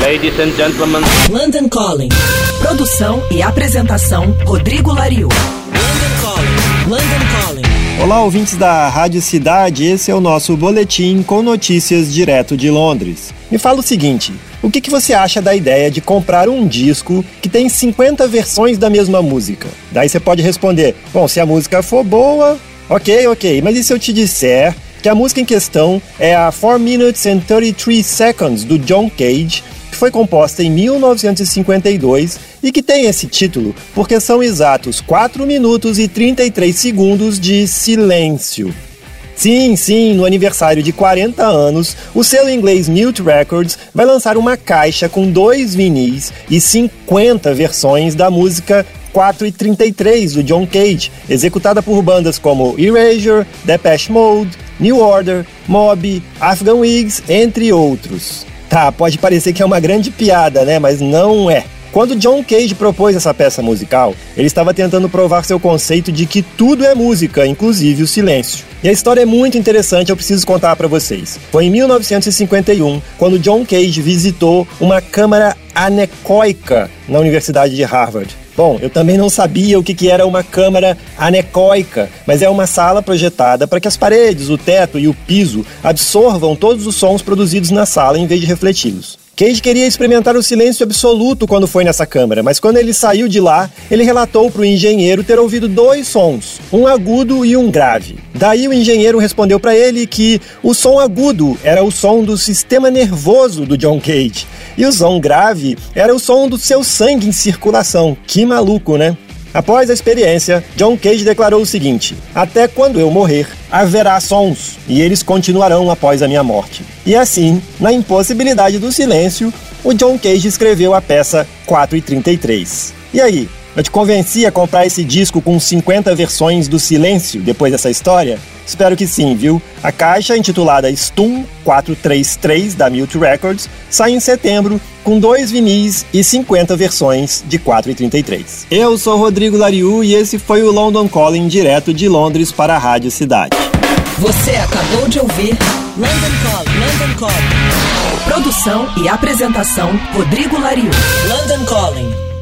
Ladies and gentlemen. London Calling. Produção e apresentação Rodrigo Lariu. London Calling. London Calling. Olá, ouvintes da Rádio Cidade. Esse é o nosso boletim com notícias direto de Londres. Me fala o seguinte: o que, que você acha da ideia de comprar um disco que tem 50 versões da mesma música? Daí você pode responder: bom, se a música for boa, ok, ok, mas e se eu te disser que a música em questão é a 4 Minutes and 33 Seconds do John Cage, que foi composta em 1952 e que tem esse título porque são exatos 4 minutos e 33 segundos de silêncio. Sim, sim, no aniversário de 40 anos, o selo inglês Mute Records vai lançar uma caixa com dois vinis e 50 versões da música 4 e 33 do John Cage, executada por bandas como Erasure, Depeche Mode, New Order, Mob, Afghan Wigs, entre outros. Tá, pode parecer que é uma grande piada, né? Mas não é. Quando John Cage propôs essa peça musical, ele estava tentando provar seu conceito de que tudo é música, inclusive o silêncio. E a história é muito interessante, eu preciso contar para vocês. Foi em 1951, quando John Cage visitou uma câmara anecoica na Universidade de Harvard. Bom, eu também não sabia o que, que era uma câmara anecoica, mas é uma sala projetada para que as paredes, o teto e o piso absorvam todos os sons produzidos na sala em vez de refleti-los. Cage queria experimentar o silêncio absoluto quando foi nessa câmara, mas quando ele saiu de lá, ele relatou para o engenheiro ter ouvido dois sons, um agudo e um grave. Daí o engenheiro respondeu para ele que o som agudo era o som do sistema nervoso do John Cage e o som grave era o som do seu sangue em circulação. Que maluco, né? Após a experiência, John Cage declarou o seguinte: Até quando eu morrer, haverá sons, e eles continuarão após a minha morte. E assim, na impossibilidade do silêncio, o John Cage escreveu a peça 4 e 33. E aí, eu te convenci a comprar esse disco com 50 versões do Silêncio depois dessa história? Espero que sim, viu? A caixa, intitulada Stum 433 da Mute Records, sai em setembro com dois vinis e 50 versões de 4,33. Eu sou Rodrigo Lariu e esse foi o London Calling direto de Londres para a Rádio Cidade. Você acabou de ouvir London Calling. London Calling. Produção e apresentação Rodrigo Lariu. London Calling.